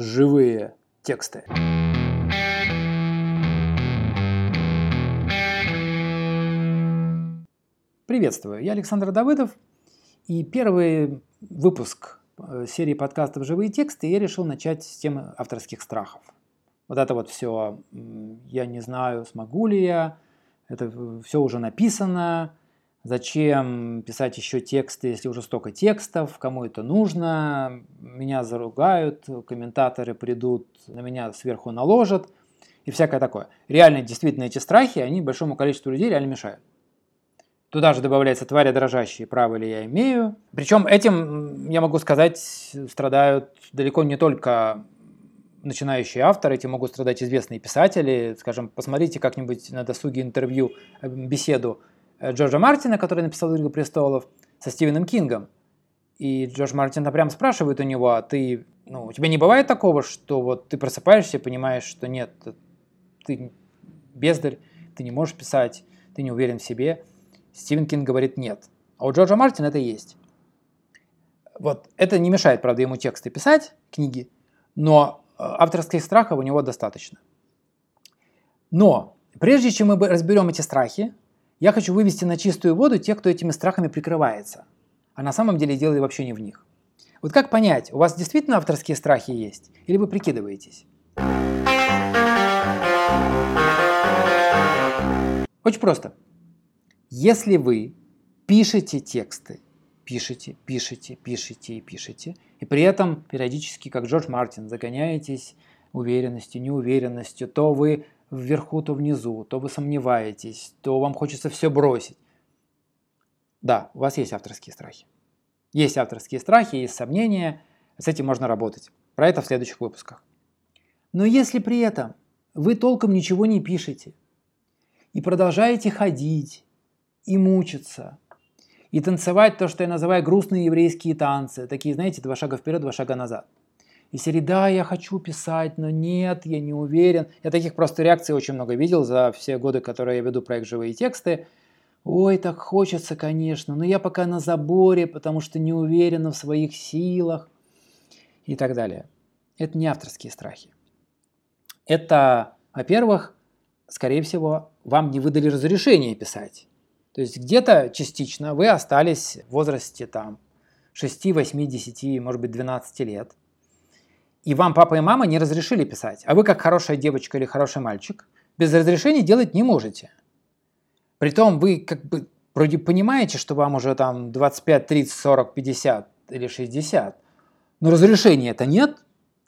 живые тексты. Приветствую, я Александр Давыдов, и первый выпуск э, серии подкастов «Живые тексты» я решил начать с темы авторских страхов. Вот это вот все, я не знаю, смогу ли я, это все уже написано, Зачем писать еще тексты, если уже столько текстов, кому это нужно, меня заругают, комментаторы придут, на меня сверху наложат и всякое такое. Реально, действительно, эти страхи, они большому количеству людей реально мешают. Туда же добавляется твари дрожащие, право ли я имею. Причем этим, я могу сказать, страдают далеко не только начинающие авторы, этим могут страдать известные писатели. Скажем, посмотрите как-нибудь на досуге интервью, э, беседу Джорджа Мартина, который написал «Игру престолов», со Стивеном Кингом. И Джордж Мартин прям спрашивает у него, а ты, ну, у тебя не бывает такого, что вот ты просыпаешься и понимаешь, что нет, ты бездарь, ты не можешь писать, ты не уверен в себе. Стивен Кинг говорит нет. А у Джорджа Мартина это есть. Вот это не мешает, правда, ему тексты писать, книги, но э, авторских страхов у него достаточно. Но прежде чем мы разберем эти страхи, я хочу вывести на чистую воду тех, кто этими страхами прикрывается, а на самом деле дело вообще не в них. Вот как понять, у вас действительно авторские страхи есть, или вы прикидываетесь? Очень просто. Если вы пишете тексты, пишете, пишете, пишете и пишете, и при этом периодически, как Джордж Мартин, загоняетесь уверенностью, неуверенностью, то вы вверху, то внизу, то вы сомневаетесь, то вам хочется все бросить. Да, у вас есть авторские страхи. Есть авторские страхи, есть сомнения, с этим можно работать. Про это в следующих выпусках. Но если при этом вы толком ничего не пишете и продолжаете ходить и мучиться, и танцевать то, что я называю грустные еврейские танцы, такие, знаете, два шага вперед, два шага назад – и серии «Да, я хочу писать, но нет, я не уверен». Я таких просто реакций очень много видел за все годы, которые я веду проект «Живые тексты». Ой, так хочется, конечно, но я пока на заборе, потому что не уверена в своих силах и так далее. Это не авторские страхи. Это, во-первых, скорее всего, вам не выдали разрешение писать. То есть где-то частично вы остались в возрасте там 6, 8, 10, может быть 12 лет и вам папа и мама не разрешили писать, а вы как хорошая девочка или хороший мальчик без разрешения делать не можете. Притом вы как бы вроде понимаете, что вам уже там 25, 30, 40, 50 или 60, но разрешения это нет,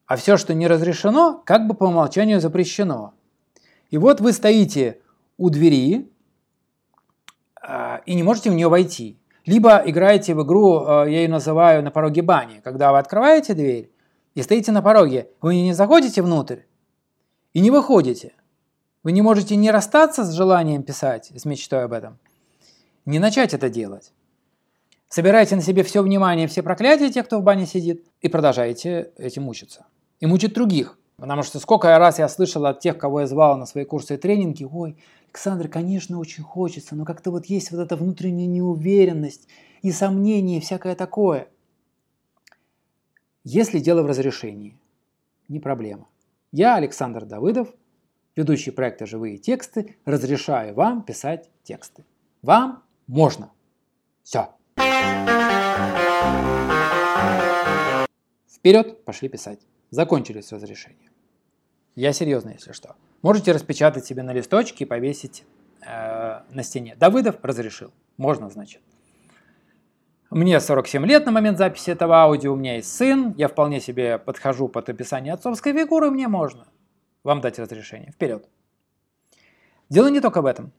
а все, что не разрешено, как бы по умолчанию запрещено. И вот вы стоите у двери э, и не можете в нее войти. Либо играете в игру, э, я ее называю на пороге бани, когда вы открываете дверь, и стоите на пороге, вы не заходите внутрь и не выходите. Вы не можете не расстаться с желанием писать, с мечтой об этом, не начать это делать. Собираете на себе все внимание, все проклятия тех, кто в бане сидит, и продолжаете этим мучиться. И мучить других. Потому что сколько раз я слышал от тех, кого я звал на свои курсы и тренинги, ой, Александр, конечно, очень хочется, но как-то вот есть вот эта внутренняя неуверенность и сомнение, и всякое такое. Если дело в разрешении, не проблема. Я, Александр Давыдов, ведущий проекта «Живые тексты», разрешаю вам писать тексты. Вам можно. Все. Вперед, пошли писать. Закончили с разрешением. Я серьезно, если что. Можете распечатать себе на листочке и повесить э, на стене. Давыдов разрешил. Можно, значит. Мне 47 лет на момент записи этого аудио, у меня есть сын, я вполне себе подхожу под описание отцовской фигуры, мне можно вам дать разрешение. Вперед. Дело не только в этом.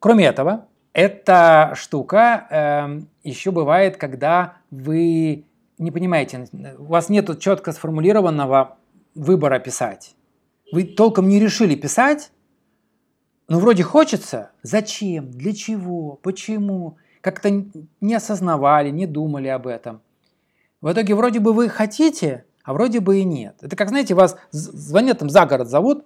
Кроме этого, эта штука э, еще бывает, когда вы не понимаете, у вас нет четко сформулированного выбора писать. Вы толком не решили писать, но вроде хочется. Зачем? Для чего? Почему? Как-то не осознавали, не думали об этом. В итоге вроде бы вы хотите, а вроде бы и нет. Это как, знаете, вас звонят там за город зовут,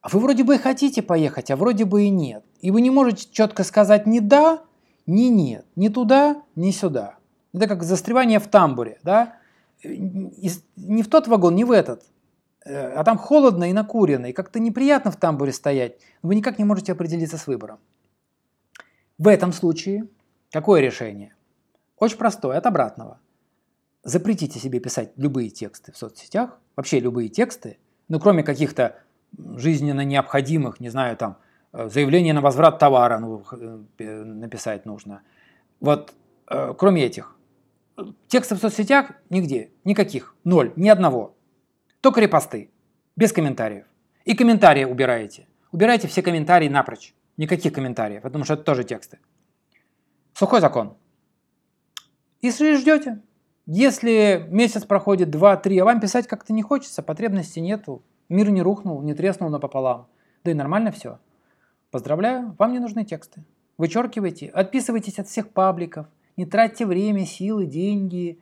а вы вроде бы и хотите поехать, а вроде бы и нет. И вы не можете четко сказать ни да, ни нет, ни туда, ни сюда. Это как застревание в тамбуре, да? не в тот вагон, не в этот, э, а там холодно и накурено, и как-то неприятно в тамбуре стоять, вы никак не можете определиться с выбором. В этом случае какое решение? Очень простое, от обратного. Запретите себе писать любые тексты в соцсетях, вообще любые тексты, ну кроме каких-то жизненно необходимых, не знаю, там, э, заявление на возврат товара ну, написать нужно. Вот э, кроме этих. Тексты в соцсетях нигде, никаких, ноль, ни одного. Только репосты, без комментариев. И комментарии убираете. Убирайте все комментарии напрочь. Никаких комментариев, потому что это тоже тексты. Сухой закон. И ждете. Если месяц проходит, два, три, а вам писать как-то не хочется, потребности нету, мир не рухнул, не треснул напополам, да и нормально все. Поздравляю, вам не нужны тексты. Вычеркивайте, отписывайтесь от всех пабликов, не тратьте время, силы, деньги,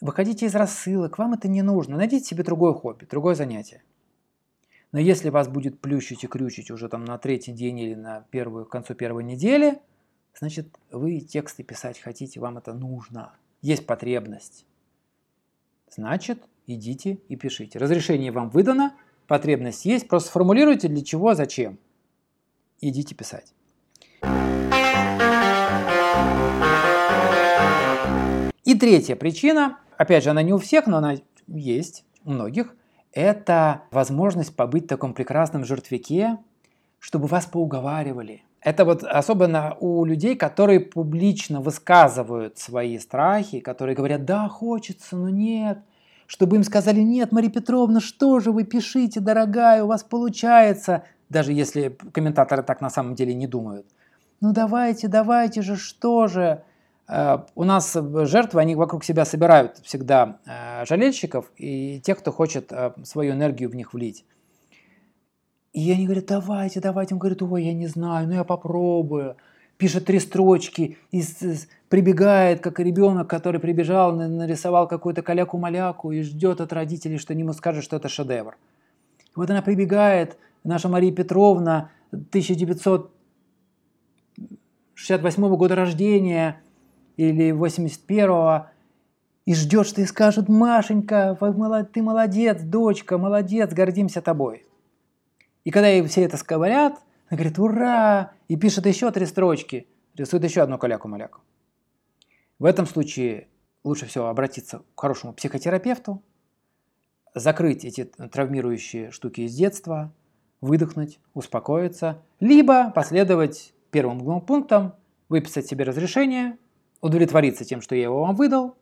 выходите из рассылок, вам это не нужно. Найдите себе другое хобби, другое занятие. Но если вас будет плющить и крючить уже там на третий день или на первую, к концу первой недели, значит вы тексты писать хотите, вам это нужно, есть потребность. Значит, идите и пишите. Разрешение вам выдано, потребность есть, просто сформулируйте для чего, зачем. Идите писать. И третья причина, опять же, она не у всех, но она есть у многих, это возможность побыть в таком прекрасном жертвяке, чтобы вас поуговаривали. Это вот особенно у людей, которые публично высказывают свои страхи, которые говорят, да, хочется, но нет. Чтобы им сказали, нет, Мария Петровна, что же вы пишите, дорогая, у вас получается. Даже если комментаторы так на самом деле не думают. Ну давайте, давайте же, что же. Э, у нас жертвы, они вокруг себя собирают всегда э, жалельщиков и тех, кто хочет э, свою энергию в них влить. И они говорят, давайте, давайте. Он говорит, ой, я не знаю, ну я попробую. Пишет три строчки и прибегает, как ребенок, который прибежал, нарисовал какую-то каляку-маляку и ждет от родителей, что ему скажут, что это шедевр. И вот она прибегает, наша Мария Петровна, 1968 года рождения – или 81-го, и ждет, что ей скажут, Машенька, ты молодец, дочка, молодец, гордимся тобой. И когда ей все это говорят, она говорит, ура, и пишет еще три строчки, рисует еще одну каляку-маляку. В этом случае лучше всего обратиться к хорошему психотерапевту, закрыть эти травмирующие штуки из детства, выдохнуть, успокоиться, либо последовать первым двум пунктам, выписать себе разрешение, удовлетвориться тем, что я его вам выдал,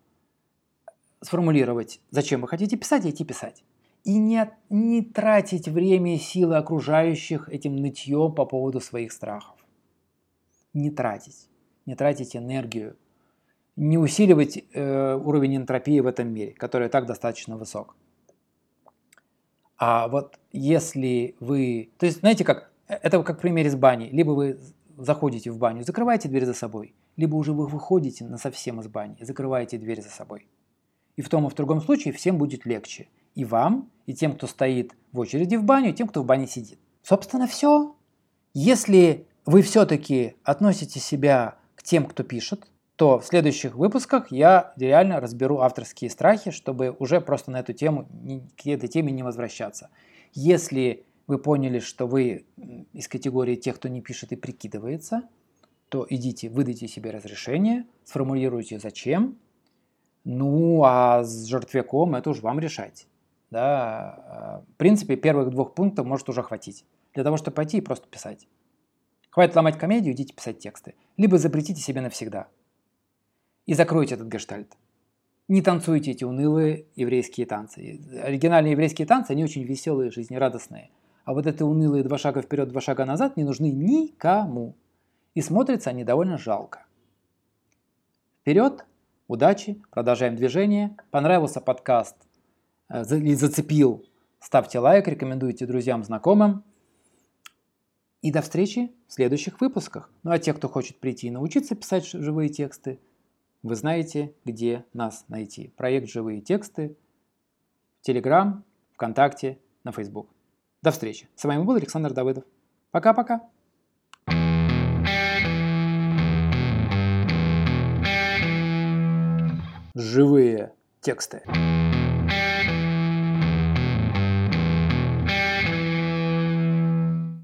сформулировать, зачем вы хотите писать, и идти писать. И не, не тратить время и силы окружающих этим нытьем по поводу своих страхов. Не тратить. Не тратить энергию. Не усиливать э, уровень энтропии в этом мире, который так достаточно высок. А вот если вы... То есть, знаете как? Это как в примере с баней. Либо вы заходите в баню, закрывайте дверь за собой, либо уже вы выходите на совсем из бани и закрываете дверь за собой. И в том и в другом случае всем будет легче. И вам, и тем, кто стоит в очереди в баню, и тем, кто в бане сидит. Собственно, все. Если вы все-таки относите себя к тем, кто пишет, то в следующих выпусках я реально разберу авторские страхи, чтобы уже просто на эту тему, к этой теме не возвращаться. Если вы поняли, что вы из категории тех, кто не пишет и прикидывается, то идите, выдайте себе разрешение, сформулируйте зачем, ну а с жертвяком это уж вам решать. Да? В принципе, первых двух пунктов может уже хватить. Для того, чтобы пойти и просто писать. Хватит ломать комедию, идите писать тексты. Либо запретите себе навсегда. И закройте этот гештальт. Не танцуйте эти унылые еврейские танцы. Оригинальные еврейские танцы, они очень веселые, жизнерадостные. А вот эти унылые два шага вперед, два шага назад не нужны никому. И смотрятся они довольно жалко. Вперед, удачи, продолжаем движение. Понравился подкаст э, или зацепил, ставьте лайк, рекомендуйте друзьям, знакомым. И до встречи в следующих выпусках. Ну а те, кто хочет прийти и научиться писать живые тексты, вы знаете, где нас найти. Проект «Живые тексты» в Телеграм, ВКонтакте, на Facebook. До встречи. С вами был Александр Давыдов. Пока-пока. Живые тексты.